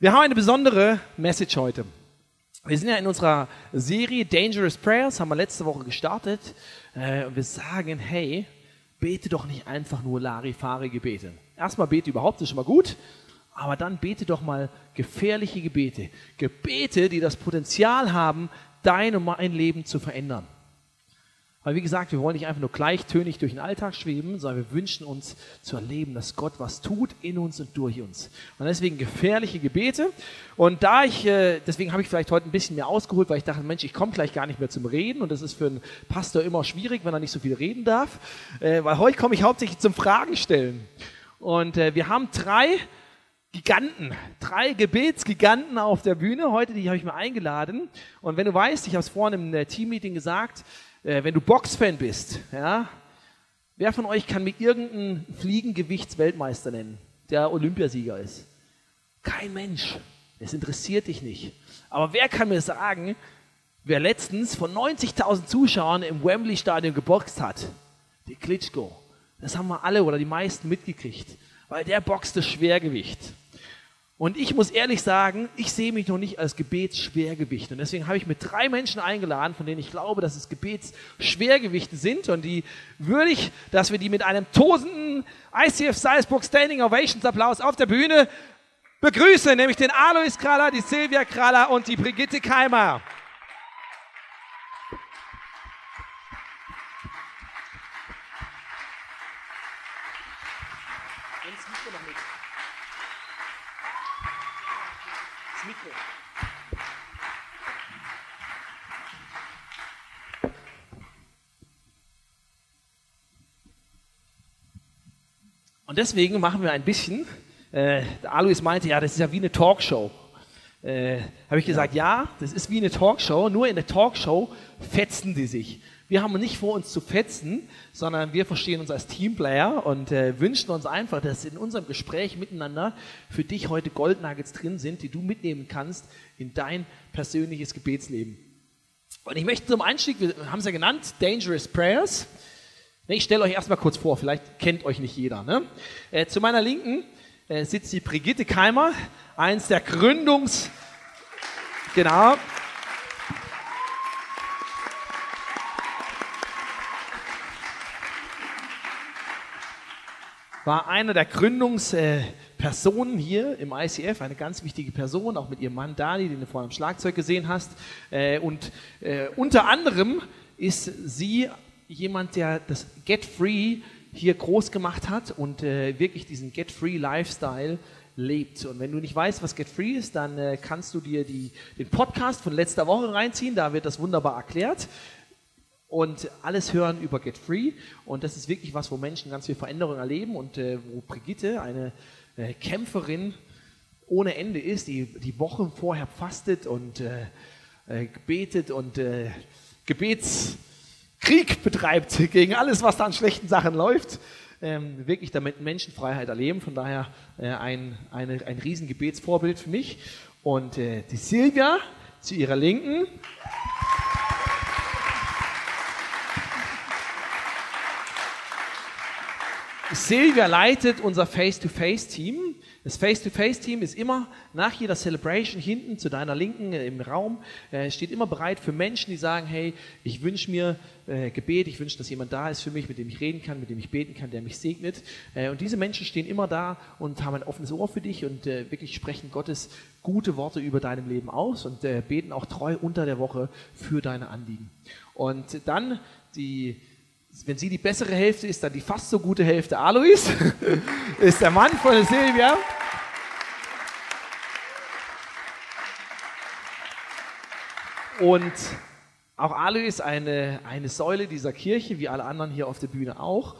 Wir haben eine besondere Message heute. Wir sind ja in unserer Serie Dangerous Prayers, haben wir letzte Woche gestartet. Äh, und wir sagen, hey, bete doch nicht einfach nur Larifari-Gebete. Erstmal bete überhaupt, ist schon mal gut. Aber dann bete doch mal gefährliche Gebete. Gebete, die das Potenzial haben, dein und mein Leben zu verändern. Weil wie gesagt, wir wollen nicht einfach nur gleichtönig durch den Alltag schweben, sondern wir wünschen uns zu erleben, dass Gott was tut in uns und durch uns. Und deswegen gefährliche Gebete. Und da ich, äh, deswegen habe ich vielleicht heute ein bisschen mehr ausgeholt, weil ich dachte, Mensch, ich komme gleich gar nicht mehr zum Reden. Und das ist für einen Pastor immer schwierig, wenn er nicht so viel reden darf. Äh, weil heute komme ich hauptsächlich zum Fragen stellen. Und äh, wir haben drei Giganten, drei Gebetsgiganten auf der Bühne heute, die habe ich mir eingeladen. Und wenn du weißt, ich habe es vorhin im Teammeeting gesagt, äh, wenn du Boxfan bist, ja, wer von euch kann mir irgendeinen Fliegengewichtsweltmeister nennen, der Olympiasieger ist? Kein Mensch. Es interessiert dich nicht. Aber wer kann mir sagen, wer letztens von 90.000 Zuschauern im Wembley-Stadion geboxt hat? Die Klitschko. Das haben wir alle oder die meisten mitgekriegt, weil der boxt das Schwergewicht. Und ich muss ehrlich sagen, ich sehe mich noch nicht als Gebetsschwergewicht. Und deswegen habe ich mir drei Menschen eingeladen, von denen ich glaube, dass es Gebetsschwergewichte sind. Und die würde ich, dass wir die mit einem tosenden ICF Salzburg Standing Ovations Applaus auf der Bühne begrüßen. Nämlich den Alois Kraller, die Silvia Kraller und die Brigitte Keimer. Und deswegen machen wir ein bisschen, äh, Alois meinte, ja, das ist ja wie eine Talkshow. Äh, Habe ich gesagt, ja. ja, das ist wie eine Talkshow, nur in der Talkshow fetzen die sich. Wir haben nicht vor, uns zu fetzen, sondern wir verstehen uns als Teamplayer und äh, wünschen uns einfach, dass in unserem Gespräch miteinander für dich heute Goldnuggets drin sind, die du mitnehmen kannst in dein persönliches Gebetsleben. Und ich möchte zum Einstieg, wir haben es ja genannt, Dangerous Prayers. Ich stelle euch erstmal kurz vor, vielleicht kennt euch nicht jeder. Ne? Äh, zu meiner Linken äh, sitzt die Brigitte Keimer, eins der Gründungs... Genau. War einer der Gründungspersonen hier im ICF, eine ganz wichtige Person, auch mit ihrem Mann Dani, den du vorhin am Schlagzeug gesehen hast. Äh, und äh, unter anderem ist sie jemand, der das Get Free hier groß gemacht hat und äh, wirklich diesen Get Free Lifestyle lebt. Und wenn du nicht weißt, was Get Free ist, dann äh, kannst du dir die, den Podcast von letzter Woche reinziehen, da wird das wunderbar erklärt. Und alles hören über Get Free. Und das ist wirklich was, wo Menschen ganz viel Veränderung erleben und äh, wo Brigitte, eine äh, Kämpferin ohne Ende ist, die die Wochen vorher fastet und äh, äh, betet und Gebets Krieg betreibt gegen alles, was da an schlechten Sachen läuft, ähm, wirklich damit Menschenfreiheit erleben. Von daher äh, ein, eine, ein Riesengebetsvorbild für mich. Und äh, die Silvia zu ihrer Linken. Silvia leitet unser Face-to-Face-Team. Das Face-to-Face-Team ist immer nach jeder Celebration hinten zu deiner Linken äh, im Raum, äh, steht immer bereit für Menschen, die sagen, hey, ich wünsche mir äh, Gebet, ich wünsche, dass jemand da ist für mich, mit dem ich reden kann, mit dem ich beten kann, der mich segnet. Äh, und diese Menschen stehen immer da und haben ein offenes Ohr für dich und äh, wirklich sprechen Gottes gute Worte über deinem Leben aus und äh, beten auch treu unter der Woche für deine Anliegen. Und dann die wenn sie die bessere Hälfte ist, dann die fast so gute Hälfte Alois, ist der Mann von Silvia. Und auch Alois ist eine, eine Säule dieser Kirche, wie alle anderen hier auf der Bühne auch.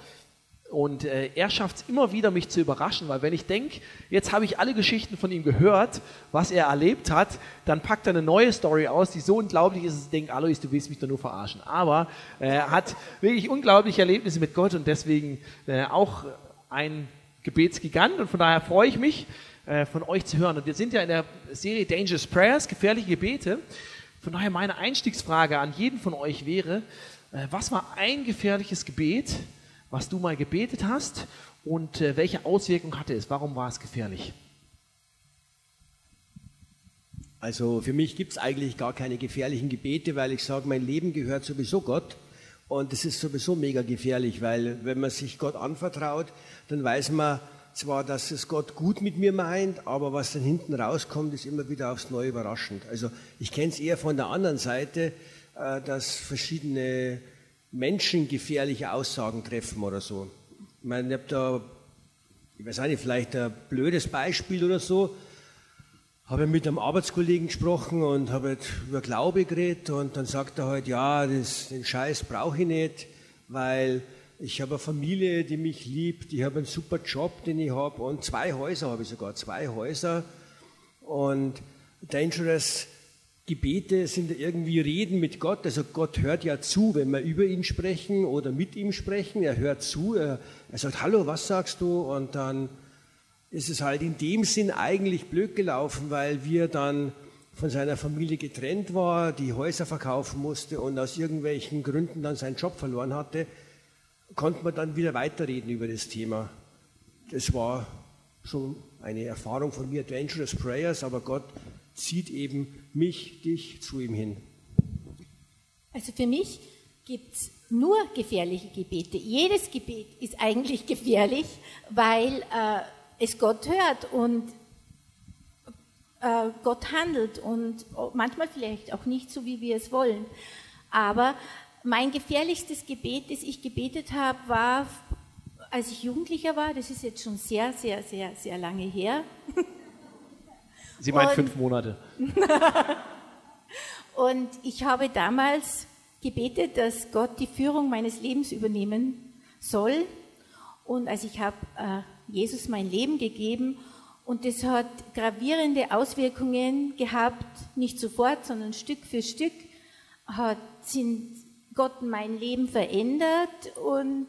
Und äh, er schafft es immer wieder, mich zu überraschen, weil wenn ich denke, jetzt habe ich alle Geschichten von ihm gehört, was er erlebt hat, dann packt er eine neue Story aus, die so unglaublich ist, dass ich denke, Alois, du willst mich doch nur verarschen. Aber äh, er hat wirklich unglaubliche Erlebnisse mit Gott und deswegen äh, auch ein Gebetsgigant. Und von daher freue ich mich, äh, von euch zu hören. Und wir sind ja in der Serie Dangerous Prayers, gefährliche Gebete. Von daher meine Einstiegsfrage an jeden von euch wäre, äh, was war ein gefährliches Gebet, was du mal gebetet hast und äh, welche Auswirkung hatte es? Warum war es gefährlich? Also für mich gibt es eigentlich gar keine gefährlichen Gebete, weil ich sage, mein Leben gehört sowieso Gott. Und das ist sowieso mega gefährlich, weil wenn man sich Gott anvertraut, dann weiß man zwar, dass es Gott gut mit mir meint, aber was dann hinten rauskommt, ist immer wieder aufs Neue überraschend. Also ich kenne es eher von der anderen Seite, äh, dass verschiedene Menschen gefährliche Aussagen treffen oder so. Ich meine, ich habe da, ich weiß nicht, vielleicht ein blödes Beispiel oder so, habe mit einem Arbeitskollegen gesprochen und habe halt über Glaube geredet und dann sagt er halt, ja, das, den Scheiß brauche ich nicht, weil ich habe eine Familie, die mich liebt, ich habe einen super Job, den ich habe und zwei Häuser habe ich sogar, zwei Häuser und Dangerous Gebete sind irgendwie Reden mit Gott. Also Gott hört ja zu, wenn wir über ihn sprechen oder mit ihm sprechen. Er hört zu, er, er sagt, hallo, was sagst du? Und dann ist es halt in dem Sinn eigentlich blöd gelaufen, weil wir dann von seiner Familie getrennt war, die Häuser verkaufen musste und aus irgendwelchen Gründen dann seinen Job verloren hatte, konnte man dann wieder weiterreden über das Thema. Das war schon eine Erfahrung von mir, Dangerous Prayers, aber Gott zieht eben mich, dich zu ihm hin. Also für mich gibt es nur gefährliche Gebete. Jedes Gebet ist eigentlich gefährlich, weil äh, es Gott hört und äh, Gott handelt und manchmal vielleicht auch nicht so, wie wir es wollen. Aber mein gefährlichstes Gebet, das ich gebetet habe, war, als ich Jugendlicher war, das ist jetzt schon sehr, sehr, sehr, sehr lange her. Sie meint und, fünf Monate. und ich habe damals gebetet, dass Gott die Führung meines Lebens übernehmen soll. Und also ich habe äh, Jesus mein Leben gegeben und das hat gravierende Auswirkungen gehabt, nicht sofort, sondern Stück für Stück hat sind Gott mein Leben verändert und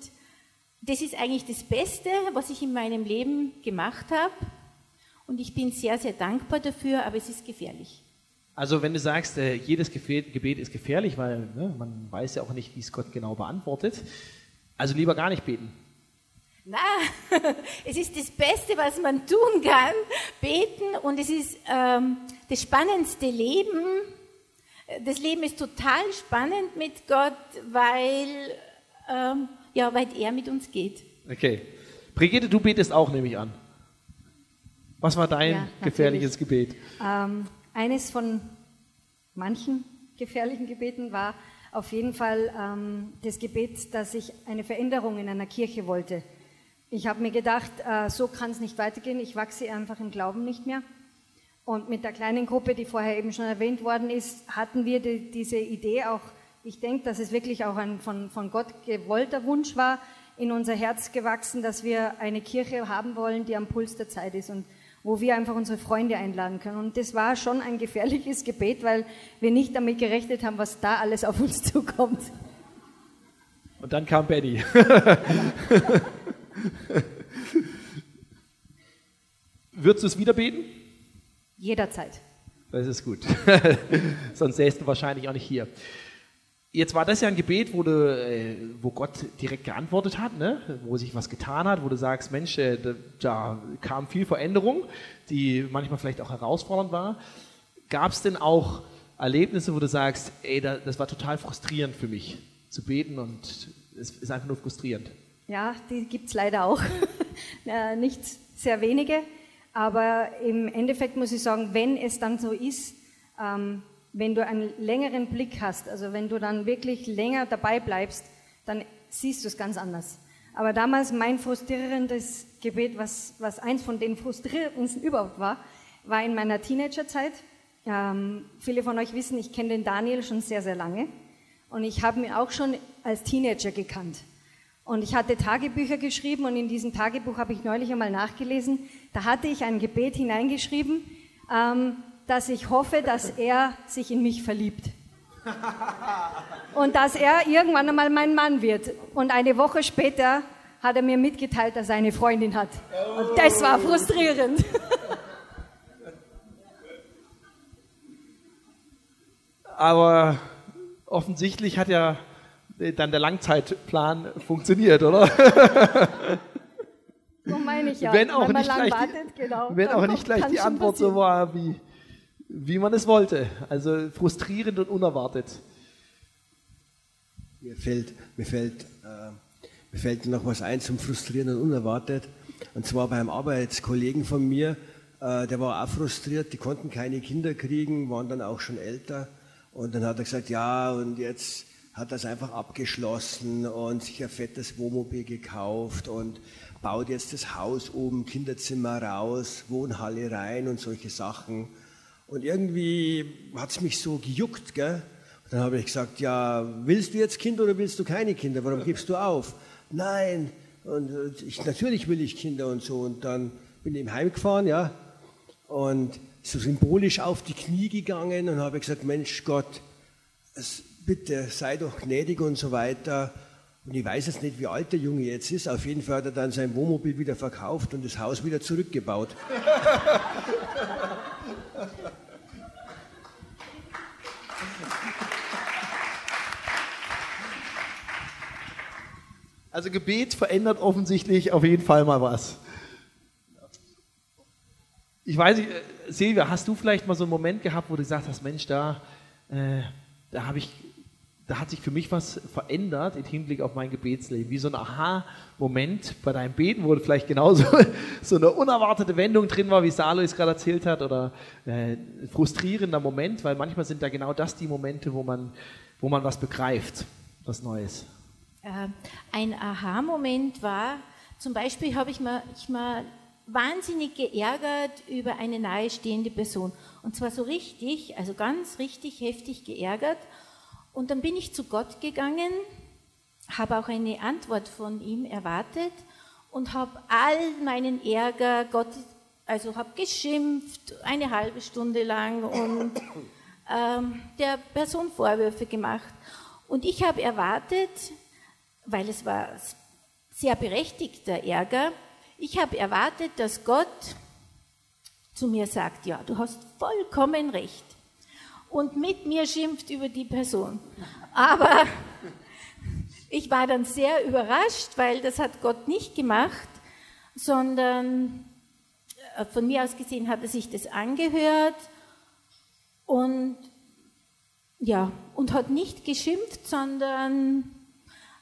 das ist eigentlich das Beste, was ich in meinem Leben gemacht habe. Und ich bin sehr, sehr dankbar dafür, aber es ist gefährlich. Also wenn du sagst, äh, jedes Gebet ist gefährlich, weil ne, man weiß ja auch nicht, wie es Gott genau beantwortet, also lieber gar nicht beten. Na, es ist das Beste, was man tun kann, beten und es ist ähm, das spannendste Leben. Das Leben ist total spannend mit Gott, weil, ähm, ja, weil er mit uns geht. Okay. Brigitte, du betest auch, nehme ich an. Was war dein ja, gefährliches Gebet? Ähm, eines von manchen gefährlichen Gebeten war auf jeden Fall ähm, das Gebet, dass ich eine Veränderung in einer Kirche wollte. Ich habe mir gedacht, äh, so kann es nicht weitergehen, ich wachse einfach im Glauben nicht mehr. Und mit der kleinen Gruppe, die vorher eben schon erwähnt worden ist, hatten wir die, diese Idee auch, ich denke, dass es wirklich auch ein von, von Gott gewollter Wunsch war, in unser Herz gewachsen, dass wir eine Kirche haben wollen, die am Puls der Zeit ist. Und wo wir einfach unsere Freunde einladen können. Und das war schon ein gefährliches Gebet, weil wir nicht damit gerechnet haben, was da alles auf uns zukommt. Und dann kam Benny. Würdest du es wieder beten? Jederzeit. Das ist gut. Sonst säßt du wahrscheinlich auch nicht hier. Jetzt war das ja ein Gebet, wo, du, äh, wo Gott direkt geantwortet hat, ne? wo sich was getan hat, wo du sagst, Mensch, äh, da, da kam viel Veränderung, die manchmal vielleicht auch herausfordernd war. Gab es denn auch Erlebnisse, wo du sagst, ey, das war total frustrierend für mich zu beten und es ist einfach nur frustrierend? Ja, die gibt es leider auch. Nicht sehr wenige, aber im Endeffekt muss ich sagen, wenn es dann so ist, ähm, wenn du einen längeren Blick hast, also wenn du dann wirklich länger dabei bleibst, dann siehst du es ganz anders. Aber damals mein frustrierendes Gebet, was, was eins von den frustrierendsten überhaupt war, war in meiner Teenagerzeit. Ähm, viele von euch wissen, ich kenne den Daniel schon sehr, sehr lange. Und ich habe ihn auch schon als Teenager gekannt. Und ich hatte Tagebücher geschrieben und in diesem Tagebuch habe ich neulich einmal nachgelesen. Da hatte ich ein Gebet hineingeschrieben, ähm, dass ich hoffe, dass er sich in mich verliebt. Und dass er irgendwann einmal mein Mann wird. Und eine Woche später hat er mir mitgeteilt, dass er eine Freundin hat. Und das war frustrierend. Aber offensichtlich hat ja dann der Langzeitplan funktioniert, oder? So meine ich ja. Wenn auch Wenn nicht gleich, wartet, genau, wenn auch nicht gleich die Antwort passieren. so war wie wie man es wollte. Also frustrierend und unerwartet. Mir fällt, mir fällt, äh, mir fällt noch was ein zum Frustrieren und Unerwartet. Und zwar beim Arbeitskollegen von mir, äh, der war auch frustriert, die konnten keine Kinder kriegen, waren dann auch schon älter. Und dann hat er gesagt, ja, und jetzt hat es einfach abgeschlossen und sich ein fettes Wohnmobil gekauft und baut jetzt das Haus oben, Kinderzimmer raus, Wohnhalle rein und solche Sachen. Und irgendwie hat es mich so gejuckt, gell? Und dann habe ich gesagt, ja, willst du jetzt Kinder oder willst du keine Kinder? Warum gibst du auf? Nein. Und äh, ich, natürlich will ich Kinder und so. Und dann bin ich heimgefahren, ja, und so symbolisch auf die Knie gegangen und habe gesagt, Mensch Gott, es, bitte sei doch gnädig und so weiter. Und ich weiß jetzt nicht, wie alt der Junge jetzt ist. Auf jeden Fall hat er dann sein Wohnmobil wieder verkauft und das Haus wieder zurückgebaut. Also Gebet verändert offensichtlich auf jeden Fall mal was. Ich weiß nicht, äh, Silvia, hast du vielleicht mal so einen Moment gehabt, wo du gesagt hast, Mensch, da, äh, da habe ich da hat sich für mich was verändert im Hinblick auf mein Gebetsleben. Wie so ein Aha-Moment bei deinem Beten, wo vielleicht genauso so eine unerwartete Wendung drin war, wie Salo es gerade erzählt hat, oder äh, frustrierender Moment, weil manchmal sind da genau das die Momente, wo man, wo man was begreift, was Neues. Äh, ein Aha-Moment war, zum Beispiel habe ich mal, ich mal wahnsinnig geärgert über eine nahestehende Person. Und zwar so richtig, also ganz richtig heftig geärgert. Und dann bin ich zu Gott gegangen, habe auch eine Antwort von ihm erwartet und habe all meinen Ärger, Gott, also habe geschimpft eine halbe Stunde lang und ähm, der Person Vorwürfe gemacht. Und ich habe erwartet, weil es war sehr berechtigter Ärger, ich habe erwartet, dass Gott zu mir sagt, ja, du hast vollkommen recht und mit mir schimpft über die Person. Aber ich war dann sehr überrascht, weil das hat Gott nicht gemacht, sondern äh, von mir aus gesehen hat er sich das angehört und ja, und hat nicht geschimpft, sondern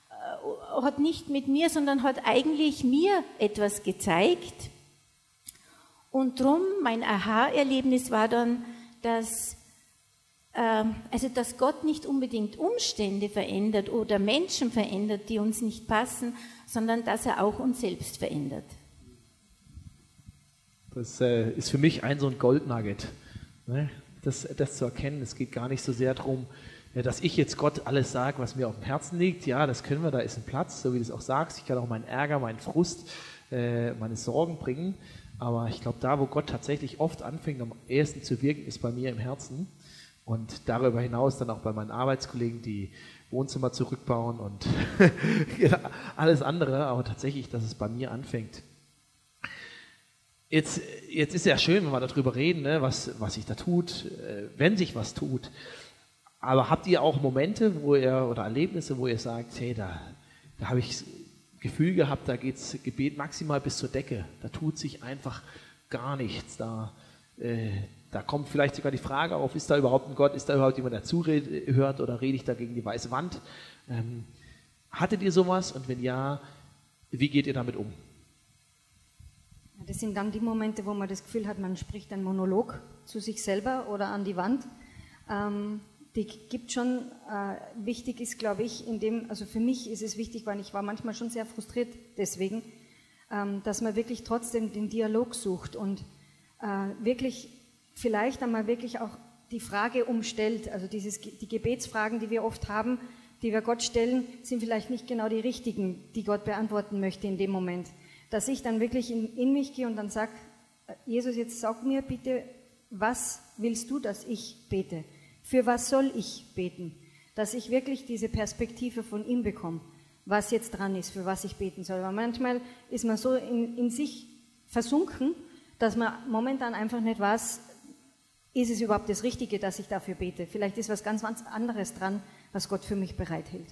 äh, hat nicht mit mir, sondern hat eigentlich mir etwas gezeigt. Und drum, mein Aha-Erlebnis war dann, dass also dass Gott nicht unbedingt Umstände verändert oder Menschen verändert, die uns nicht passen, sondern dass er auch uns selbst verändert. Das äh, ist für mich ein so ein Goldnugget, ne? das, das zu erkennen. Es geht gar nicht so sehr darum, dass ich jetzt Gott alles sage, was mir auf dem Herzen liegt. Ja, das können wir, da ist ein Platz, so wie du es auch sagst. Ich kann auch meinen Ärger, meinen Frust, äh, meine Sorgen bringen. Aber ich glaube, da, wo Gott tatsächlich oft anfängt, am ehesten zu wirken, ist bei mir im Herzen. Und darüber hinaus dann auch bei meinen Arbeitskollegen, die Wohnzimmer zurückbauen und alles andere, aber tatsächlich, dass es bei mir anfängt. Jetzt, jetzt ist ja schön, wenn wir darüber reden, ne, was, was sich da tut, äh, wenn sich was tut. Aber habt ihr auch Momente, wo ihr oder Erlebnisse, wo ihr sagt, hey, da, da habe ich Gefühl gehabt, da geht das Gebet maximal bis zur Decke. Da tut sich einfach gar nichts. Da, äh, da kommt vielleicht sogar die Frage auf, ist da überhaupt ein Gott, ist da überhaupt jemand, der zuhört oder rede ich da gegen die weiße Wand? Ähm, hattet ihr sowas und wenn ja, wie geht ihr damit um? Das sind dann die Momente, wo man das Gefühl hat, man spricht einen Monolog zu sich selber oder an die Wand. Ähm, die gibt schon, äh, wichtig ist, glaube ich, in dem, also für mich ist es wichtig, weil ich war manchmal schon sehr frustriert deswegen, ähm, dass man wirklich trotzdem den Dialog sucht und äh, wirklich vielleicht einmal wirklich auch die Frage umstellt. Also dieses, die Gebetsfragen, die wir oft haben, die wir Gott stellen, sind vielleicht nicht genau die richtigen, die Gott beantworten möchte in dem Moment. Dass ich dann wirklich in, in mich gehe und dann sage, Jesus, jetzt sag mir bitte, was willst du, dass ich bete? Für was soll ich beten? Dass ich wirklich diese Perspektive von ihm bekomme, was jetzt dran ist, für was ich beten soll. Weil manchmal ist man so in, in sich versunken, dass man momentan einfach nicht weiß, ist es überhaupt das Richtige, dass ich dafür bete? Vielleicht ist was ganz, anderes dran, was Gott für mich bereithält.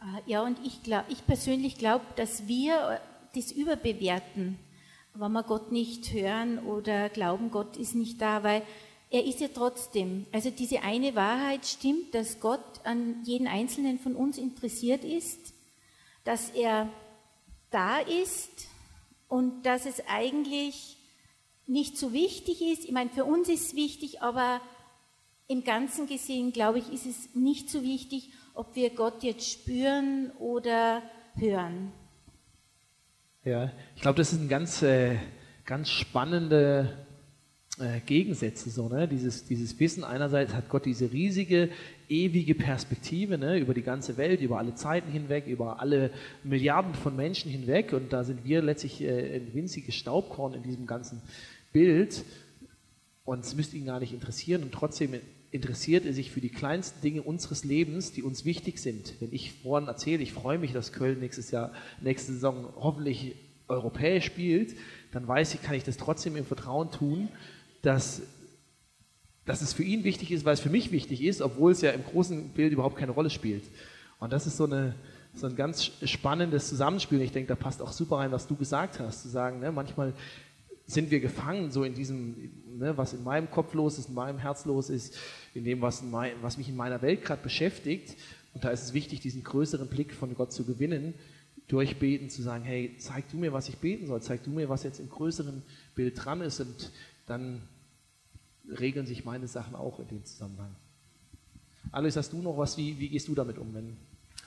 Ah, ja, und ich, glaub, ich persönlich glaube, dass wir das überbewerten, wenn wir Gott nicht hören oder glauben, Gott ist nicht da, weil er ist ja trotzdem. Also diese eine Wahrheit stimmt, dass Gott an jeden einzelnen von uns interessiert ist, dass er da ist und dass es eigentlich nicht so wichtig ist. Ich meine, für uns ist es wichtig, aber im Ganzen gesehen, glaube ich, ist es nicht so wichtig, ob wir Gott jetzt spüren oder hören. Ja, ich glaube, das ein ganz, äh, ganz spannende äh, Gegensätze, so, ne? dieses, dieses Wissen. Einerseits hat Gott diese riesige, ewige Perspektive ne? über die ganze Welt, über alle Zeiten hinweg, über alle Milliarden von Menschen hinweg. Und da sind wir letztlich äh, ein winziges Staubkorn in diesem ganzen Bild. Und es müsste ihn gar nicht interessieren. Und trotzdem interessiert er sich für die kleinsten Dinge unseres Lebens, die uns wichtig sind. Wenn ich vorhin erzähle, ich freue mich, dass Köln nächstes Jahr, nächste Saison hoffentlich europäisch spielt, dann weiß ich, kann ich das trotzdem im Vertrauen tun, dass, dass es für ihn wichtig ist, weil es für mich wichtig ist, obwohl es ja im großen Bild überhaupt keine Rolle spielt. Und das ist so, eine, so ein ganz spannendes Zusammenspiel. Ich denke, da passt auch super rein, was du gesagt hast, zu sagen, ne, manchmal sind wir gefangen so in diesem, ne, was in meinem Kopf los ist, in meinem Herz los ist, in dem, was, in mein, was mich in meiner Welt gerade beschäftigt. Und da ist es wichtig, diesen größeren Blick von Gott zu gewinnen, durch Beten zu sagen, hey, zeig du mir, was ich beten soll, zeig du mir, was jetzt im größeren Bild dran ist und dann regeln sich meine Sachen auch in dem Zusammenhang. Alois, hast du noch was, wie, wie gehst du damit um? Wenn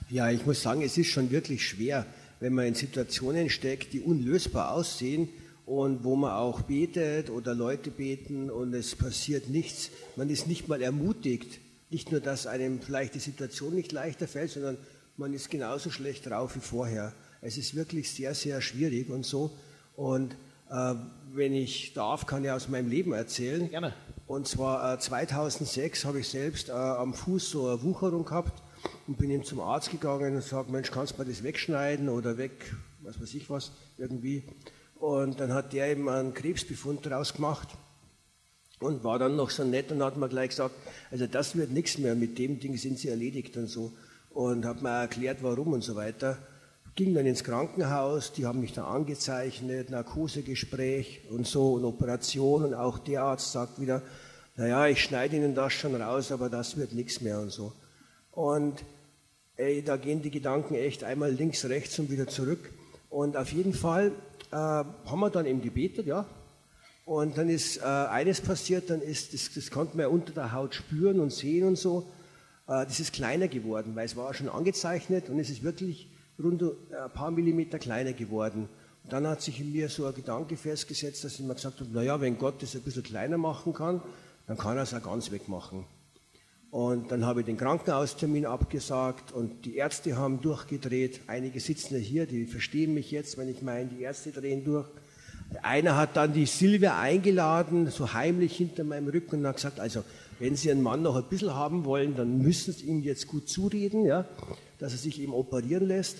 ja, ich muss sagen, es ist schon wirklich schwer, wenn man in Situationen steckt, die unlösbar aussehen und wo man auch betet oder Leute beten und es passiert nichts. Man ist nicht mal ermutigt. Nicht nur, dass einem vielleicht die Situation nicht leichter fällt, sondern man ist genauso schlecht drauf wie vorher. Es ist wirklich sehr, sehr schwierig und so. Und äh, wenn ich darf, kann ich aus meinem Leben erzählen. Gerne. Und zwar äh, 2006 habe ich selbst äh, am Fuß so eine Wucherung gehabt und bin ihm zum Arzt gegangen und sage, Mensch, kannst du mir das wegschneiden oder weg, was weiß ich was, irgendwie. Und dann hat der eben einen Krebsbefund daraus gemacht und war dann noch so nett und hat mir gleich gesagt, also das wird nichts mehr, mit dem Ding sind sie erledigt und so. Und hat mir erklärt, warum und so weiter. Ging dann ins Krankenhaus, die haben mich dann angezeichnet, Narkosegespräch und so und Operation und auch der Arzt sagt wieder, naja, ich schneide Ihnen das schon raus, aber das wird nichts mehr und so. Und ey, da gehen die Gedanken echt einmal links, rechts und wieder zurück. Und auf jeden Fall äh, haben wir dann eben gebetet, ja. Und dann ist äh, eines passiert, dann ist, das, das konnte man ja unter der Haut spüren und sehen und so, äh, das ist kleiner geworden, weil es war schon angezeichnet und es ist wirklich rund ein paar Millimeter kleiner geworden. Und dann hat sich in mir so ein Gedanke festgesetzt, dass ich mir gesagt habe, naja, wenn Gott das ein bisschen kleiner machen kann, dann kann er es auch ganz wegmachen. Und dann habe ich den Krankenhaustermin abgesagt und die Ärzte haben durchgedreht. Einige sitzen ja hier, die verstehen mich jetzt, wenn ich meine, die Ärzte drehen durch. Einer hat dann die Silvia eingeladen, so heimlich hinter meinem Rücken und hat gesagt, also wenn Sie einen Mann noch ein bisschen haben wollen, dann müssen Sie ihm jetzt gut zureden, ja, dass er sich eben operieren lässt.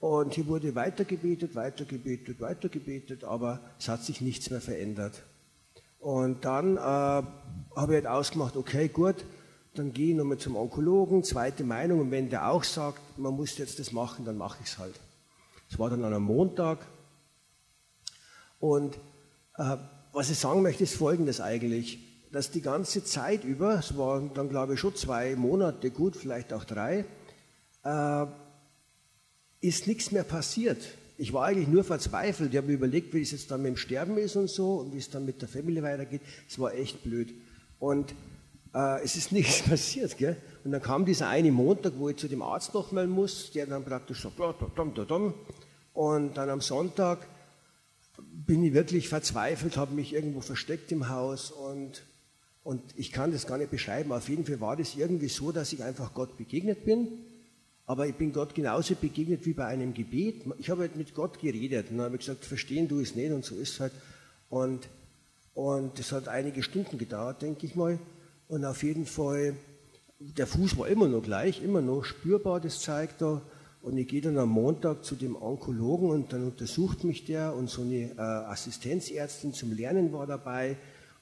Und hier wurde weitergebetet, weitergebetet, weitergebetet, aber es hat sich nichts mehr verändert. Und dann äh, habe ich halt ausgemacht, okay, gut, dann gehe ich nochmal zum Onkologen, zweite Meinung, und wenn der auch sagt, man muss jetzt das machen, dann mache ich es halt. Es war dann an einem Montag. Und äh, was ich sagen möchte, ist Folgendes eigentlich, dass die ganze Zeit über, es waren dann glaube ich schon zwei Monate gut, vielleicht auch drei, äh, ist nichts mehr passiert. Ich war eigentlich nur verzweifelt. Ich habe mir überlegt, wie es jetzt dann mit dem Sterben ist und so und wie es dann mit der Familie weitergeht. Es war echt blöd. Und äh, es ist nichts passiert. Gell? Und dann kam dieser eine Montag, wo ich zu dem Arzt nochmal muss, der dann praktisch so, und dann am Sonntag bin ich wirklich verzweifelt, habe mich irgendwo versteckt im Haus und, und ich kann das gar nicht beschreiben. Auf jeden Fall war das irgendwie so, dass ich einfach Gott begegnet bin. Aber ich bin Gott genauso begegnet wie bei einem Gebet. Ich habe halt mit Gott geredet und dann habe gesagt, verstehen du es nicht und so ist es halt. Und, und das hat einige Stunden gedauert, denke ich mal. Und auf jeden Fall, der Fuß war immer noch gleich, immer noch spürbar, das zeigt er. Und ich gehe dann am Montag zu dem Onkologen und dann untersucht mich der und so eine äh, Assistenzärztin zum Lernen war dabei.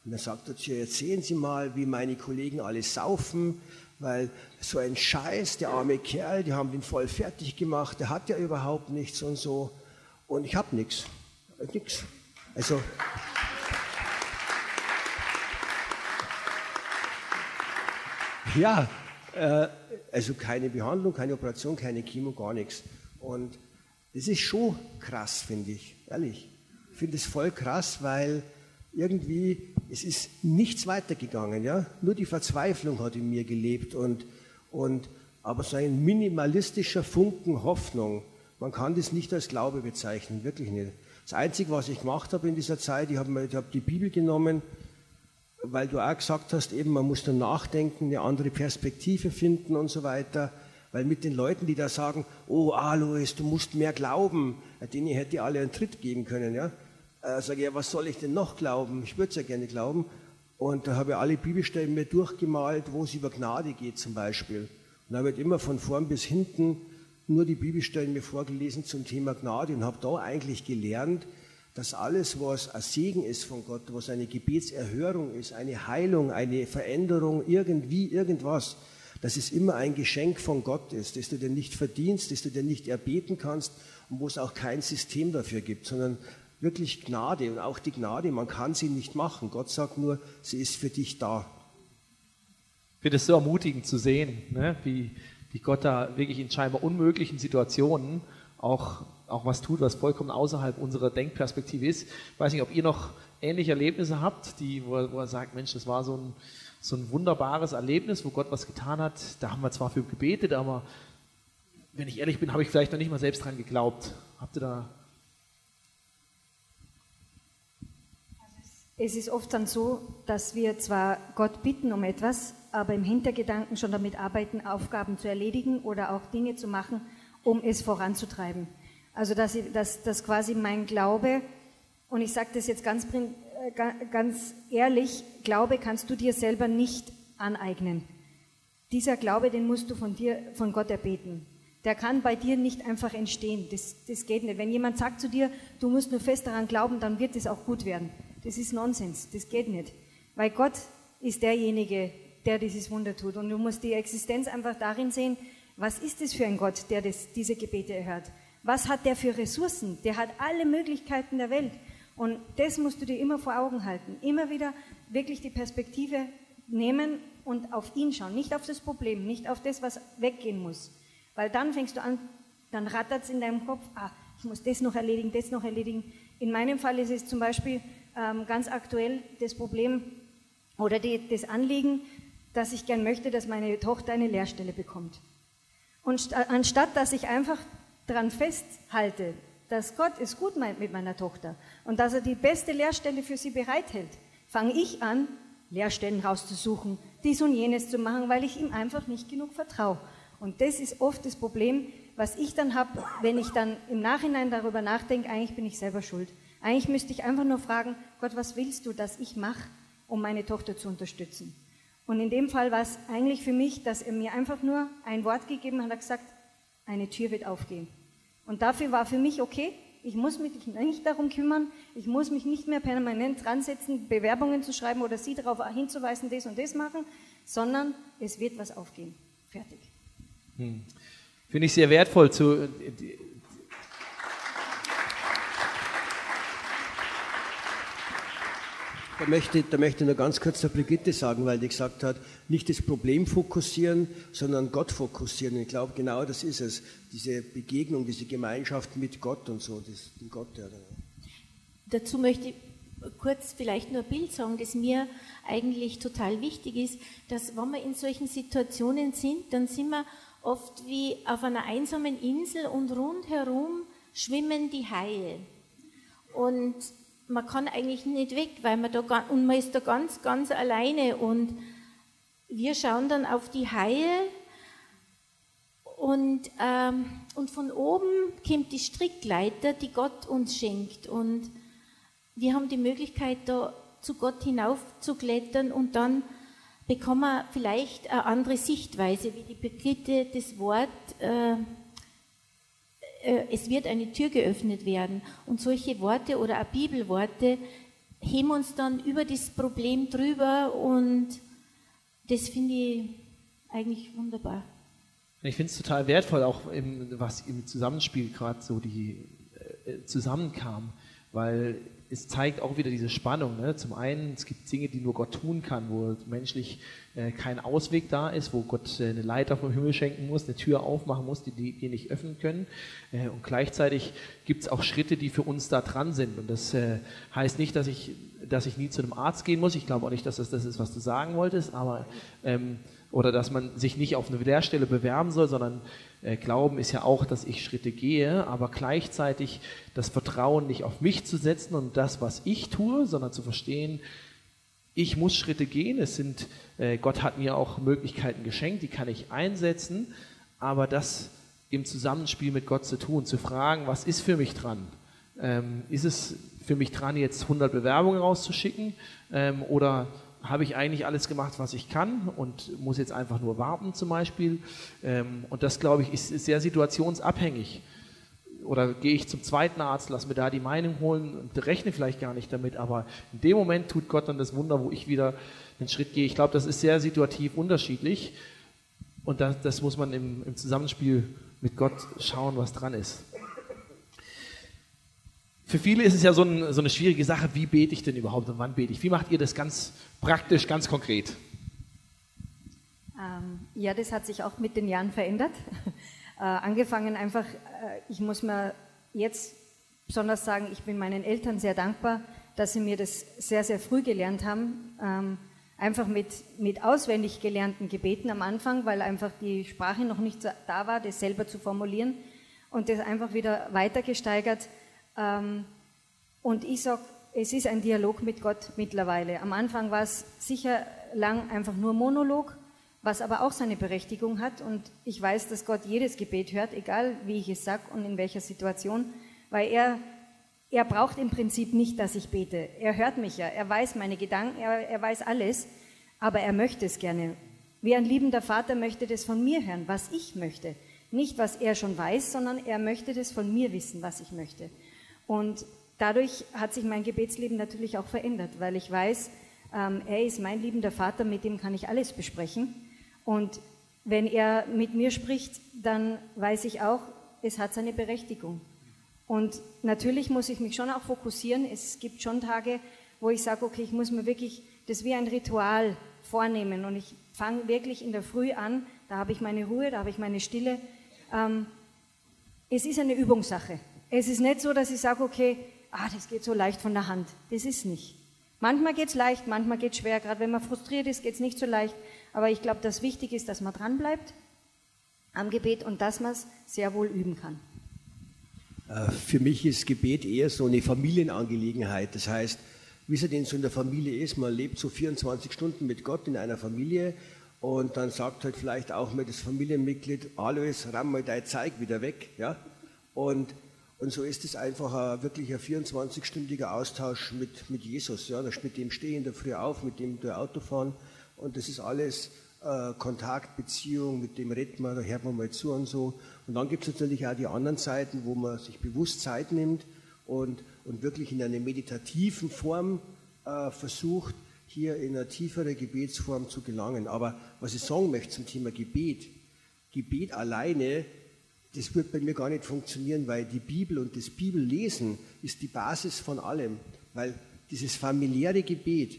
Und dann sagt er zu ihr, jetzt sehen Sie mal, wie meine Kollegen alle saufen, weil so ein Scheiß, der arme Kerl, die haben den voll fertig gemacht, der hat ja überhaupt nichts und so. Und ich habe nichts, nichts. Also ja, äh, also keine Behandlung, keine Operation, keine Chemo, gar nichts. Und das ist schon krass, finde ich, ehrlich. Ich finde es voll krass, weil irgendwie es ist nichts weitergegangen, ja. Nur die Verzweiflung hat in mir gelebt und und aber so ein minimalistischer Funken Hoffnung, man kann das nicht als Glaube bezeichnen, wirklich nicht. Das Einzige, was ich gemacht habe in dieser Zeit, ich habe hab die Bibel genommen, weil du auch gesagt hast, eben man muss dann nachdenken, eine andere Perspektive finden und so weiter. Weil mit den Leuten, die da sagen, oh Alois, du musst mehr glauben, denen hätte ich alle einen Tritt geben können. Ja? Äh, sage ich, ja, was soll ich denn noch glauben? Ich würde es ja gerne glauben. Und da habe ich alle Bibelstellen mir durchgemalt, wo es über Gnade geht zum Beispiel. Und da habe ich immer von vorn bis hinten nur die Bibelstellen mir vorgelesen zum Thema Gnade und habe da eigentlich gelernt, dass alles, was ein Segen ist von Gott, was eine Gebetserhörung ist, eine Heilung, eine Veränderung, irgendwie, irgendwas, dass es immer ein Geschenk von Gott ist, das du dir nicht verdienst, das du dir nicht erbeten kannst und wo es auch kein System dafür gibt, sondern wirklich Gnade und auch die Gnade, man kann sie nicht machen. Gott sagt nur, sie ist für dich da. Ich finde es so ermutigend zu sehen, ne? wie, wie Gott da wirklich in scheinbar unmöglichen Situationen auch auch was tut, was vollkommen außerhalb unserer Denkperspektive ist. Ich weiß nicht, ob ihr noch ähnliche Erlebnisse habt, die, wo, wo er sagt, Mensch, das war so ein, so ein wunderbares Erlebnis, wo Gott was getan hat. Da haben wir zwar für gebetet, aber wenn ich ehrlich bin, habe ich vielleicht noch nicht mal selbst dran geglaubt. Habt ihr da Es ist oft dann so, dass wir zwar Gott bitten um etwas, aber im Hintergedanken schon damit arbeiten, Aufgaben zu erledigen oder auch Dinge zu machen, um es voranzutreiben. Also dass, ich, dass, dass quasi mein Glaube, und ich sage das jetzt ganz, äh, ganz ehrlich, Glaube kannst du dir selber nicht aneignen. Dieser Glaube, den musst du von dir, von Gott erbeten. Der kann bei dir nicht einfach entstehen. Das, das geht nicht. Wenn jemand sagt zu dir, du musst nur fest daran glauben, dann wird es auch gut werden. Das ist Nonsens. Das geht nicht. Weil Gott ist derjenige, der dieses Wunder tut. Und du musst die Existenz einfach darin sehen, was ist es für ein Gott, der das, diese Gebete erhört? Was hat der für Ressourcen? Der hat alle Möglichkeiten der Welt. Und das musst du dir immer vor Augen halten. Immer wieder wirklich die Perspektive nehmen und auf ihn schauen. Nicht auf das Problem, nicht auf das, was weggehen muss. Weil dann fängst du an, dann rattert es in deinem Kopf, ah, ich muss das noch erledigen, das noch erledigen. In meinem Fall ist es zum Beispiel ganz aktuell das Problem oder die, das Anliegen, dass ich gern möchte, dass meine Tochter eine Lehrstelle bekommt. Und anstatt dass ich einfach daran festhalte, dass Gott es gut meint mit meiner Tochter und dass er die beste Lehrstelle für sie bereithält, fange ich an, Lehrstellen rauszusuchen, dies und jenes zu machen, weil ich ihm einfach nicht genug vertraue. Und das ist oft das Problem, was ich dann habe, wenn ich dann im Nachhinein darüber nachdenke, eigentlich bin ich selber schuld. Eigentlich müsste ich einfach nur fragen, Gott, was willst du, dass ich mache, um meine Tochter zu unterstützen? Und in dem Fall war es eigentlich für mich, dass er mir einfach nur ein Wort gegeben hat, er gesagt, eine Tür wird aufgehen. Und dafür war für mich okay, ich muss mich nicht darum kümmern, ich muss mich nicht mehr permanent dran setzen, Bewerbungen zu schreiben oder Sie darauf hinzuweisen, das und das machen, sondern es wird was aufgehen. Fertig. Hm. Finde ich sehr wertvoll zu, Da möchte, da möchte ich nur ganz kurz der Brigitte sagen, weil die gesagt hat, nicht das Problem fokussieren, sondern Gott fokussieren. Ich glaube, genau das ist es. Diese Begegnung, diese Gemeinschaft mit Gott und so, das Gott, ja. Dazu möchte ich kurz vielleicht nur ein Bild sagen, das mir eigentlich total wichtig ist, dass wenn wir in solchen Situationen sind, dann sind wir oft wie auf einer einsamen Insel und rundherum schwimmen die Haie. Und man kann eigentlich nicht weg, weil man da und man ist da ganz, ganz alleine. Und wir schauen dann auf die Haie. Und, ähm, und von oben kommt die Strickleiter, die Gott uns schenkt. Und wir haben die Möglichkeit, da zu Gott hinauf zu klettern und dann bekommen wir vielleicht eine andere Sichtweise, wie die Brigitte das Wort äh, es wird eine Tür geöffnet werden. Und solche Worte oder auch Bibelworte heben uns dann über das Problem drüber und das finde ich eigentlich wunderbar. Ich finde es total wertvoll, auch im, was im Zusammenspiel gerade so die äh, zusammenkam, weil es zeigt auch wieder diese Spannung. Ne? Zum einen, es gibt Dinge, die nur Gott tun kann, wo menschlich äh, kein Ausweg da ist, wo Gott äh, eine Leiter vom Himmel schenken muss, eine Tür aufmachen muss, die die, die nicht öffnen können. Äh, und gleichzeitig gibt es auch Schritte, die für uns da dran sind. Und das äh, heißt nicht, dass ich, dass ich nie zu einem Arzt gehen muss. Ich glaube auch nicht, dass das das ist, was du sagen wolltest, aber ähm, oder dass man sich nicht auf eine Lehrstelle bewerben soll, sondern äh, Glauben ist ja auch, dass ich Schritte gehe, aber gleichzeitig das Vertrauen nicht auf mich zu setzen und das, was ich tue, sondern zu verstehen, ich muss Schritte gehen. Es sind, äh, Gott hat mir auch Möglichkeiten geschenkt, die kann ich einsetzen, aber das im Zusammenspiel mit Gott zu tun, zu fragen, was ist für mich dran? Ähm, ist es für mich dran, jetzt 100 Bewerbungen rauszuschicken ähm, oder habe ich eigentlich alles gemacht, was ich kann und muss jetzt einfach nur warten zum Beispiel. Ähm, und das, glaube ich, ist sehr situationsabhängig. Oder gehe ich zum zweiten Arzt, lass mir da die Meinung holen und rechne vielleicht gar nicht damit, aber in dem Moment tut Gott dann das Wunder, wo ich wieder einen Schritt gehe. Ich glaube, das ist sehr situativ unterschiedlich und das, das muss man im, im Zusammenspiel mit Gott schauen, was dran ist. Für viele ist es ja so, ein, so, eine schwierige Sache, wie bete ich denn überhaupt und wann bete ich? Wie macht ihr das ganz praktisch, ganz konkret? Ähm, ja, das hat sich auch mit den Jahren verändert. äh, angefangen einfach, äh, ich muss mir jetzt besonders sagen, ich bin meinen Eltern sehr dankbar, dass sie mir das sehr, sehr früh gelernt haben. Ähm, einfach mit, mit auswendig gelernten Gebeten am Anfang, weil einfach die Sprache noch nicht da war, das selber zu formulieren und das einfach wieder weiter gesteigert ähm, und ich sage, es ist ein Dialog mit Gott mittlerweile. Am Anfang war es sicher lang einfach nur Monolog, was aber auch seine Berechtigung hat. Und ich weiß, dass Gott jedes Gebet hört, egal wie ich es sage und in welcher Situation, weil er, er braucht im Prinzip nicht, dass ich bete. Er hört mich ja, er weiß meine Gedanken, er, er weiß alles, aber er möchte es gerne. Wie ein liebender Vater möchte das von mir hören, was ich möchte. Nicht, was er schon weiß, sondern er möchte das von mir wissen, was ich möchte. Und dadurch hat sich mein Gebetsleben natürlich auch verändert, weil ich weiß, ähm, er ist mein liebender Vater, mit dem kann ich alles besprechen. Und wenn er mit mir spricht, dann weiß ich auch, es hat seine Berechtigung. Und natürlich muss ich mich schon auch fokussieren. Es gibt schon Tage, wo ich sage, okay, ich muss mir wirklich das wie ein Ritual vornehmen. Und ich fange wirklich in der Früh an, da habe ich meine Ruhe, da habe ich meine Stille. Ähm, es ist eine Übungssache. Es ist nicht so, dass ich sage, okay, ah, das geht so leicht von der Hand. Das ist nicht. Manchmal geht es leicht, manchmal geht es schwer. Gerade wenn man frustriert ist, geht es nicht so leicht. Aber ich glaube, das Wichtige ist, dass man dranbleibt am Gebet und dass man es sehr wohl üben kann. Äh, für mich ist Gebet eher so eine Familienangelegenheit. Das heißt, wie es denn so in der Familie ist, man lebt so 24 Stunden mit Gott in einer Familie und dann sagt halt vielleicht auch mal das Familienmitglied, Alois, ramm mal dein Zeig wieder weg. Ja? Und und so ist es einfach ein, wirklich ein 24-stündiger Austausch mit, mit Jesus. Ja, mit dem stehe ich in der Früh auf, mit dem der Auto fahren. Und das ist alles äh, Kontakt, Beziehung, mit dem redet man, da hört man mal zu und so. Und dann gibt es natürlich auch die anderen Zeiten, wo man sich bewusst Zeit nimmt und, und wirklich in einer meditativen Form äh, versucht, hier in eine tiefere Gebetsform zu gelangen. Aber was ich sagen möchte zum Thema Gebet, Gebet alleine das wird bei mir gar nicht funktionieren, weil die Bibel und das Bibellesen ist die Basis von allem. Weil dieses familiäre Gebet,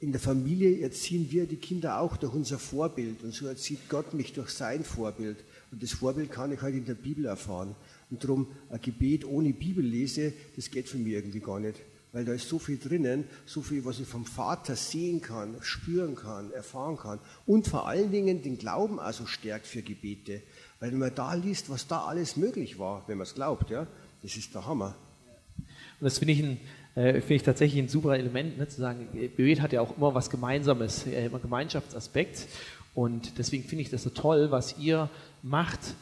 in der Familie erziehen wir die Kinder auch durch unser Vorbild. Und so erzieht Gott mich durch sein Vorbild. Und das Vorbild kann ich halt in der Bibel erfahren. Und darum, ein Gebet ohne Bibellese, das geht für mich irgendwie gar nicht. Weil da ist so viel drinnen, so viel, was ich vom Vater sehen kann, spüren kann, erfahren kann. Und vor allen Dingen den Glauben also stärkt für Gebete. Weil wenn man da liest, was da alles möglich war, wenn man es glaubt, ja, das ist der Hammer. Und das finde ich, äh, find ich tatsächlich ein super Element, ne, zu sagen, Gebet hat ja auch immer was Gemeinsames, äh, immer Gemeinschaftsaspekt. Und deswegen finde ich das so toll, was ihr macht,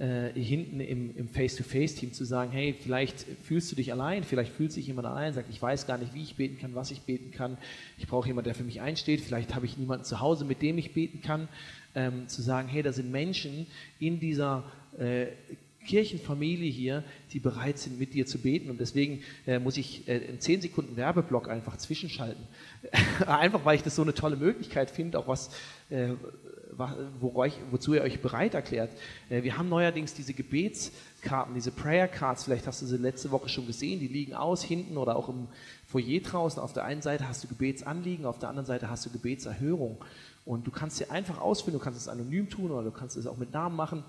äh, hinten im, im Face-to-Face-Team zu sagen, hey, vielleicht fühlst du dich allein, vielleicht fühlt sich jemand allein, sagt, ich weiß gar nicht, wie ich beten kann, was ich beten kann, ich brauche jemanden, der für mich einsteht, vielleicht habe ich niemanden zu Hause, mit dem ich beten kann ähm, zu sagen, hey, da sind Menschen in dieser äh, Kirchenfamilie hier, die bereit sind, mit dir zu beten. Und deswegen äh, muss ich äh, einen 10 Sekunden Werbeblock einfach zwischenschalten. einfach weil ich das so eine tolle Möglichkeit finde, auch was, äh, wozu ihr euch bereit erklärt. Äh, wir haben neuerdings diese Gebetskarten, diese Prayer Cards, vielleicht hast du sie letzte Woche schon gesehen, die liegen aus hinten oder auch im Foyer draußen. Auf der einen Seite hast du Gebetsanliegen, auf der anderen Seite hast du Gebetserhörung. Und du kannst sie einfach ausfüllen, du kannst es anonym tun oder du kannst es auch mit Namen machen.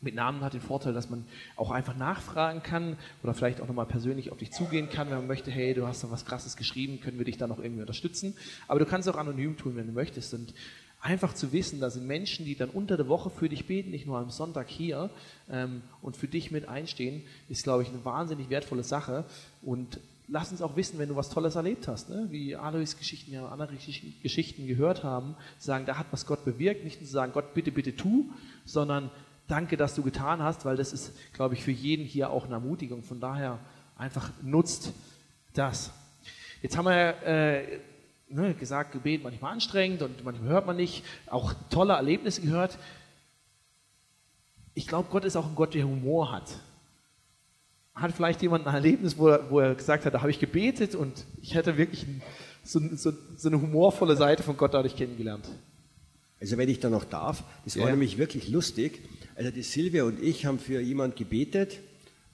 Mit Namen hat den Vorteil, dass man auch einfach nachfragen kann oder vielleicht auch nochmal persönlich auf dich zugehen kann, wenn man möchte, hey, du hast da was Krasses geschrieben, können wir dich da noch irgendwie unterstützen. Aber du kannst es auch anonym tun, wenn du möchtest. Und einfach zu wissen, da sind Menschen, die dann unter der Woche für dich beten, nicht nur am Sonntag hier ähm, und für dich mit einstehen, ist, glaube ich, eine wahnsinnig wertvolle Sache. Und lass uns auch wissen, wenn du was Tolles erlebt hast, ne? wie Alois Geschichten ja andere Geschichten gehört haben, sagen, da hat was Gott bewirkt, nicht nur zu sagen, Gott bitte, bitte tu, sondern danke, dass du getan hast, weil das ist, glaube ich, für jeden hier auch eine Ermutigung. Von daher einfach nutzt das. Jetzt haben wir äh, ne, gesagt, Gebet manchmal anstrengend und manchmal hört man nicht, auch tolle Erlebnisse gehört. Ich glaube, Gott ist auch ein Gott, der Humor hat. Hat vielleicht jemand ein Erlebnis, wo er, wo er gesagt hat, da habe ich gebetet und ich hätte wirklich so, so, so, eine humorvolle Seite von Gott dadurch kennengelernt? Also wenn ich da noch darf, das war ja. nämlich wirklich lustig. Also die Silvia und ich haben für jemand gebetet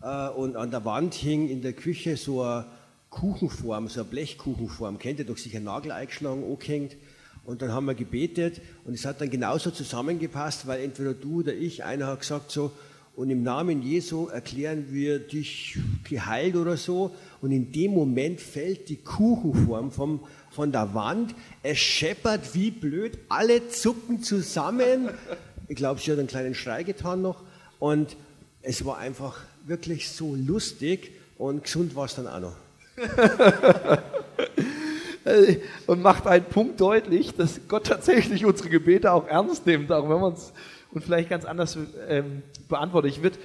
äh, und an der Wand hing in der Küche so eine Kuchenform, so eine Blechkuchenform, kennt ihr doch sicher Nagel eingeschlagen, angehängt. Und dann haben wir gebetet und es hat dann genauso zusammengepasst, weil entweder du oder ich, einer hat gesagt so, und im Namen Jesu erklären wir dich geheilt oder so. Und in dem Moment fällt die Kuchenform vom, von der Wand. Es scheppert wie blöd, alle zucken zusammen. Ich glaube, sie hat einen kleinen Schrei getan noch. Und es war einfach wirklich so lustig und gesund war es dann auch noch. und macht einen Punkt deutlich, dass Gott tatsächlich unsere Gebete auch ernst nimmt, auch wenn man es und vielleicht ganz anders ähm, beantwortet. Ich würde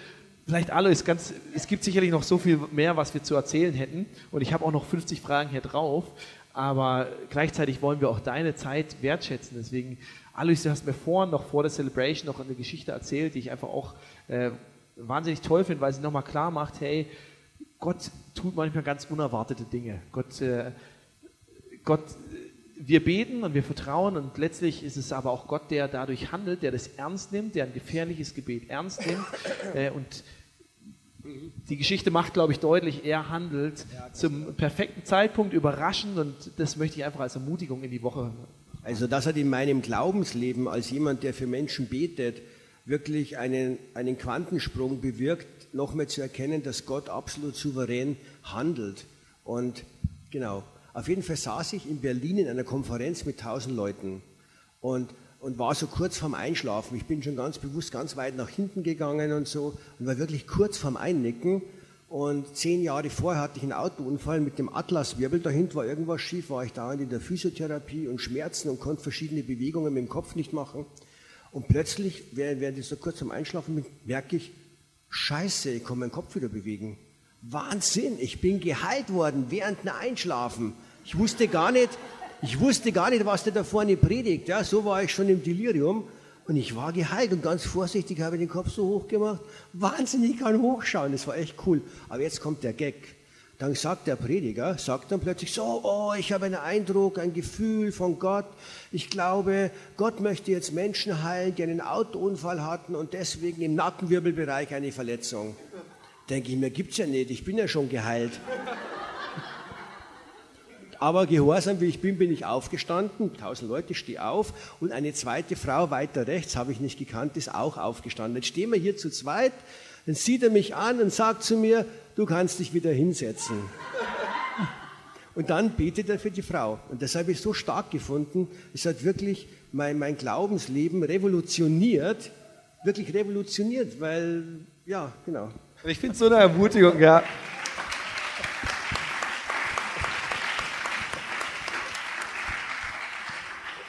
vielleicht Alois, ganz, es gibt sicherlich noch so viel mehr, was wir zu erzählen hätten und ich habe auch noch 50 Fragen hier drauf, aber gleichzeitig wollen wir auch deine Zeit wertschätzen. Deswegen, Alois, du hast mir vorhin noch vor der Celebration noch eine Geschichte erzählt, die ich einfach auch äh, wahnsinnig toll finde, weil sie nochmal klar macht, hey, Gott tut manchmal ganz unerwartete Dinge. Gott, äh, Gott, wir beten und wir vertrauen und letztlich ist es aber auch Gott, der dadurch handelt, der das ernst nimmt, der ein gefährliches Gebet ernst nimmt äh, und die Geschichte macht, glaube ich, deutlich, er handelt zum perfekten Zeitpunkt, überraschend und das möchte ich einfach als Ermutigung in die Woche. Also das hat in meinem Glaubensleben als jemand, der für Menschen betet, wirklich einen, einen Quantensprung bewirkt, nochmal zu erkennen, dass Gott absolut souverän handelt. Und genau, auf jeden Fall saß ich in Berlin in einer Konferenz mit tausend Leuten und, und war so kurz vorm Einschlafen. Ich bin schon ganz bewusst ganz weit nach hinten gegangen und so und war wirklich kurz vorm Einnicken. Und zehn Jahre vorher hatte ich einen Autounfall mit dem Atlaswirbel. Dahinter war irgendwas schief, war ich dauernd in der Physiotherapie und Schmerzen und konnte verschiedene Bewegungen mit dem Kopf nicht machen. Und plötzlich, während ich so kurz vorm Einschlafen bin, merke ich, Scheiße, ich kann meinen Kopf wieder bewegen. Wahnsinn, ich bin geheilt worden während dem Einschlafen. Ich wusste gar nicht, ich wusste gar nicht, was der da vorne predigt. Ja, so war ich schon im Delirium. Und ich war geheilt und ganz vorsichtig habe ich den Kopf so hoch gemacht. Wahnsinn, ich kann hochschauen. Das war echt cool. Aber jetzt kommt der Gag. Dann sagt der Prediger, sagt dann plötzlich so, oh, ich habe einen Eindruck, ein Gefühl von Gott. Ich glaube, Gott möchte jetzt Menschen heilen, die einen Autounfall hatten und deswegen im Nackenwirbelbereich eine Verletzung. Denke ich mir, gibt's ja nicht, ich bin ja schon geheilt. Aber gehorsam wie ich bin, bin ich aufgestanden. Tausend Leute, stehe auf. Und eine zweite Frau weiter rechts, habe ich nicht gekannt, ist auch aufgestanden. Jetzt stehen wir hier zu zweit. Dann sieht er mich an und sagt zu mir, du kannst dich wieder hinsetzen. Und dann betet er für die Frau. Und das habe ich so stark gefunden. Es hat wirklich mein, mein Glaubensleben revolutioniert. Wirklich revolutioniert, weil, ja, genau. Ich finde es so eine Ermutigung, ja.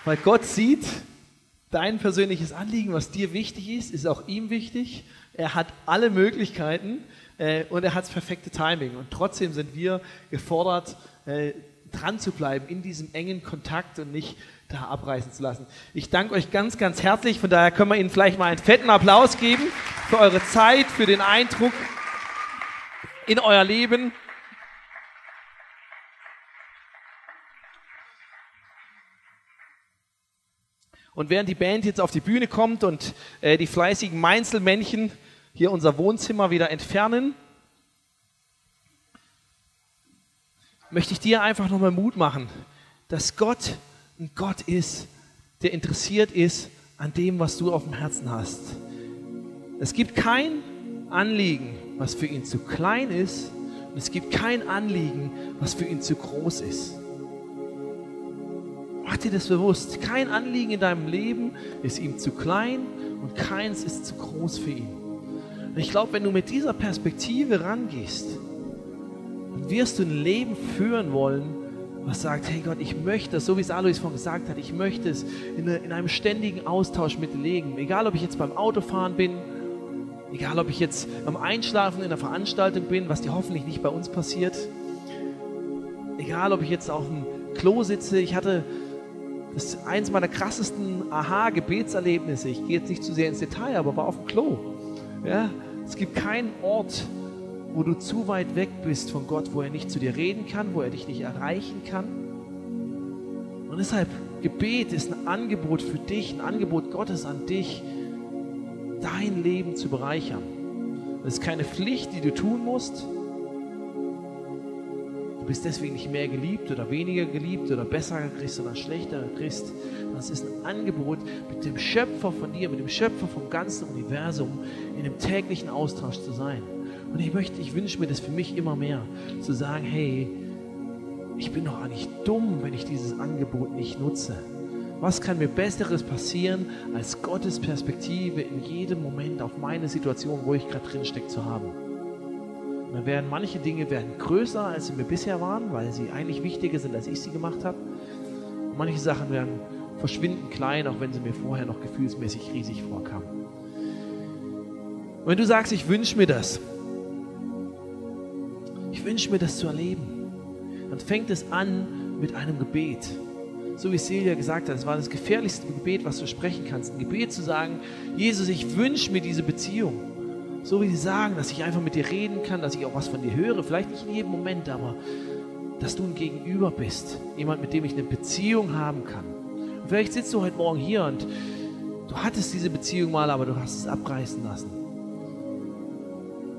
Weil Gott sieht dein persönliches Anliegen, was dir wichtig ist, ist auch ihm wichtig. Er hat alle Möglichkeiten äh, und er hat das perfekte Timing. Und trotzdem sind wir gefordert, äh, dran zu bleiben in diesem engen Kontakt und nicht da abreißen zu lassen. Ich danke euch ganz, ganz herzlich. Von daher können wir Ihnen vielleicht mal einen fetten Applaus geben für eure Zeit, für den Eindruck in euer Leben. Und während die Band jetzt auf die Bühne kommt und äh, die fleißigen Meinzelmännchen hier unser Wohnzimmer wieder entfernen, möchte ich dir einfach nochmal Mut machen, dass Gott ein Gott ist, der interessiert ist an dem, was du auf dem Herzen hast. Es gibt kein Anliegen, was für ihn zu klein ist, und es gibt kein Anliegen, was für ihn zu groß ist. Mach dir das bewusst. Kein Anliegen in deinem Leben ist ihm zu klein und keins ist zu groß für ihn. Und ich glaube, wenn du mit dieser Perspektive rangehst, dann wirst du ein Leben führen wollen, was sagt, hey Gott, ich möchte es, so wie es Alois von gesagt hat, ich möchte es in, in einem ständigen Austausch mit Leben. Egal, ob ich jetzt beim Autofahren bin, egal, ob ich jetzt am Einschlafen in einer Veranstaltung bin, was dir hoffentlich nicht bei uns passiert, egal, ob ich jetzt auf dem Klo sitze, ich hatte das ist eins meiner krassesten Aha-Gebetserlebnisse. Ich gehe jetzt nicht zu sehr ins Detail, aber war auf dem Klo. Ja? Es gibt keinen Ort, wo du zu weit weg bist von Gott, wo er nicht zu dir reden kann, wo er dich nicht erreichen kann. Und deshalb, Gebet ist ein Angebot für dich, ein Angebot Gottes an dich, dein Leben zu bereichern. Das ist keine Pflicht, die du tun musst. Bist deswegen nicht mehr geliebt oder weniger geliebt oder besser Christ oder schlechter Christ. Das ist ein Angebot, mit dem Schöpfer von dir, mit dem Schöpfer vom ganzen Universum in einem täglichen Austausch zu sein. Und ich möchte, ich wünsche mir das für mich immer mehr, zu sagen, hey, ich bin doch eigentlich dumm, wenn ich dieses Angebot nicht nutze. Was kann mir Besseres passieren, als Gottes Perspektive in jedem Moment auf meine Situation, wo ich gerade drin stecke, zu haben? Dann werden manche Dinge werden größer, als sie mir bisher waren, weil sie eigentlich wichtiger sind, als ich sie gemacht habe. Manche Sachen werden verschwinden klein, auch wenn sie mir vorher noch gefühlsmäßig riesig vorkamen. Wenn du sagst, ich wünsche mir das, ich wünsche mir das zu erleben, dann fängt es an mit einem Gebet. So wie Celia gesagt hat, es war das gefährlichste Gebet, was du sprechen kannst. Ein Gebet zu sagen, Jesus, ich wünsche mir diese Beziehung. So wie sie sagen, dass ich einfach mit dir reden kann, dass ich auch was von dir höre. Vielleicht nicht in jedem Moment, aber dass du ein Gegenüber bist. Jemand, mit dem ich eine Beziehung haben kann. Und vielleicht sitzt du heute Morgen hier und du hattest diese Beziehung mal, aber du hast es abreißen lassen.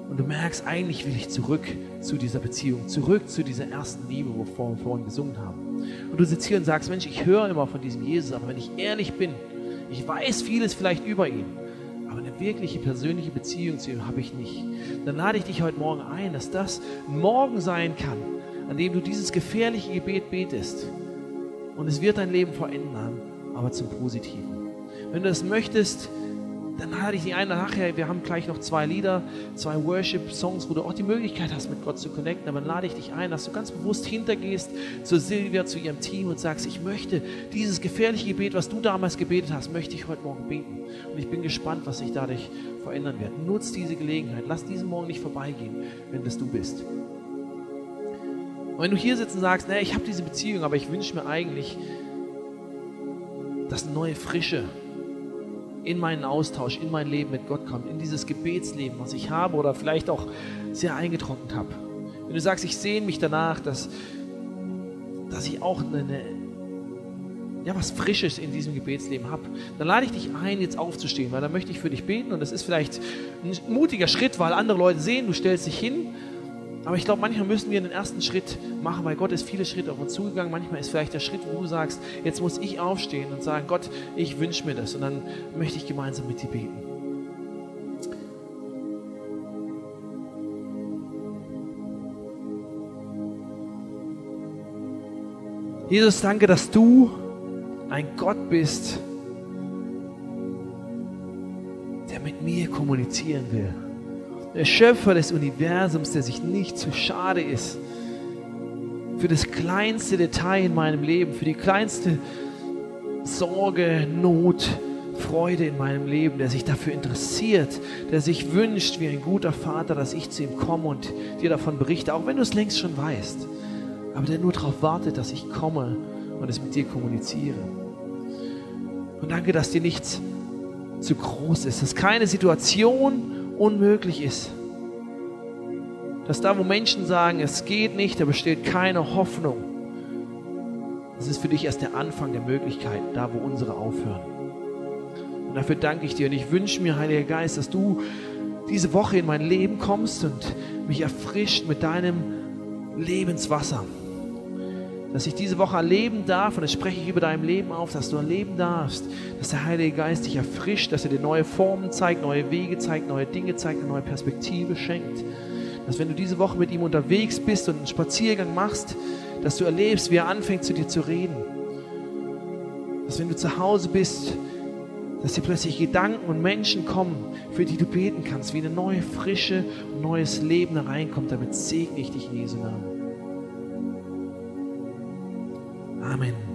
Und du merkst, eigentlich will ich zurück zu dieser Beziehung, zurück zu dieser ersten Liebe, wovor wir vorhin gesungen haben. Und du sitzt hier und sagst, Mensch, ich höre immer von diesem Jesus, aber wenn ich ehrlich bin, ich weiß vieles vielleicht über ihn, aber eine wirkliche persönliche Beziehung zu ihm habe ich nicht. Dann lade ich dich heute Morgen ein, dass das Morgen sein kann, an dem du dieses gefährliche Gebet betest. Und es wird dein Leben verändern, aber zum Positiven. Wenn du das möchtest, dann lade ich dich ein, nachher, wir haben gleich noch zwei Lieder, zwei Worship-Songs, wo du auch die Möglichkeit hast, mit Gott zu connecten, aber dann lade ich dich ein, dass du ganz bewusst hintergehst zu Silvia, zu ihrem Team und sagst, ich möchte dieses gefährliche Gebet, was du damals gebetet hast, möchte ich heute Morgen beten. Und ich bin gespannt, was sich dadurch verändern wird. Nutz diese Gelegenheit, lass diesen Morgen nicht vorbeigehen, wenn das du bist. Und wenn du hier sitzt und sagst, naja, ich habe diese Beziehung, aber ich wünsche mir eigentlich, eine neue Frische in meinen Austausch, in mein Leben mit Gott kommt, in dieses Gebetsleben, was ich habe oder vielleicht auch sehr eingetrocknet habe. Wenn du sagst, ich sehne mich danach, dass, dass ich auch eine, ja, was Frisches in diesem Gebetsleben habe, dann lade ich dich ein, jetzt aufzustehen, weil dann möchte ich für dich beten und das ist vielleicht ein mutiger Schritt, weil andere Leute sehen, du stellst dich hin aber ich glaube, manchmal müssen wir den ersten Schritt machen, weil Gott ist viele Schritte auf uns zugegangen. Manchmal ist vielleicht der Schritt, wo du sagst, jetzt muss ich aufstehen und sagen, Gott, ich wünsche mir das. Und dann möchte ich gemeinsam mit dir beten. Jesus, danke, dass du ein Gott bist, der mit mir kommunizieren will der Schöpfer des Universums, der sich nicht zu schade ist für das kleinste Detail in meinem Leben, für die kleinste Sorge, Not, Freude in meinem Leben, der sich dafür interessiert, der sich wünscht, wie ein guter Vater, dass ich zu ihm komme und dir davon berichte, auch wenn du es längst schon weißt, aber der nur darauf wartet, dass ich komme und es mit dir kommuniziere. Und danke, dass dir nichts zu groß ist, dass keine Situation unmöglich ist. Dass da, wo Menschen sagen, es geht nicht, da besteht keine Hoffnung, das ist für dich erst der Anfang der Möglichkeiten, da, wo unsere aufhören. Und dafür danke ich dir und ich wünsche mir, Heiliger Geist, dass du diese Woche in mein Leben kommst und mich erfrischt mit deinem Lebenswasser. Dass ich diese Woche erleben darf, und das spreche ich über deinem Leben auf, dass du erleben darfst, dass der Heilige Geist dich erfrischt, dass er dir neue Formen zeigt, neue Wege zeigt, neue Dinge zeigt, eine neue Perspektive schenkt. Dass wenn du diese Woche mit ihm unterwegs bist und einen Spaziergang machst, dass du erlebst, wie er anfängt zu dir zu reden. Dass wenn du zu Hause bist, dass dir plötzlich Gedanken und Menschen kommen, für die du beten kannst, wie eine neue Frische und neues Leben reinkommt. Damit segne ich dich in Jesu Namen. Amén.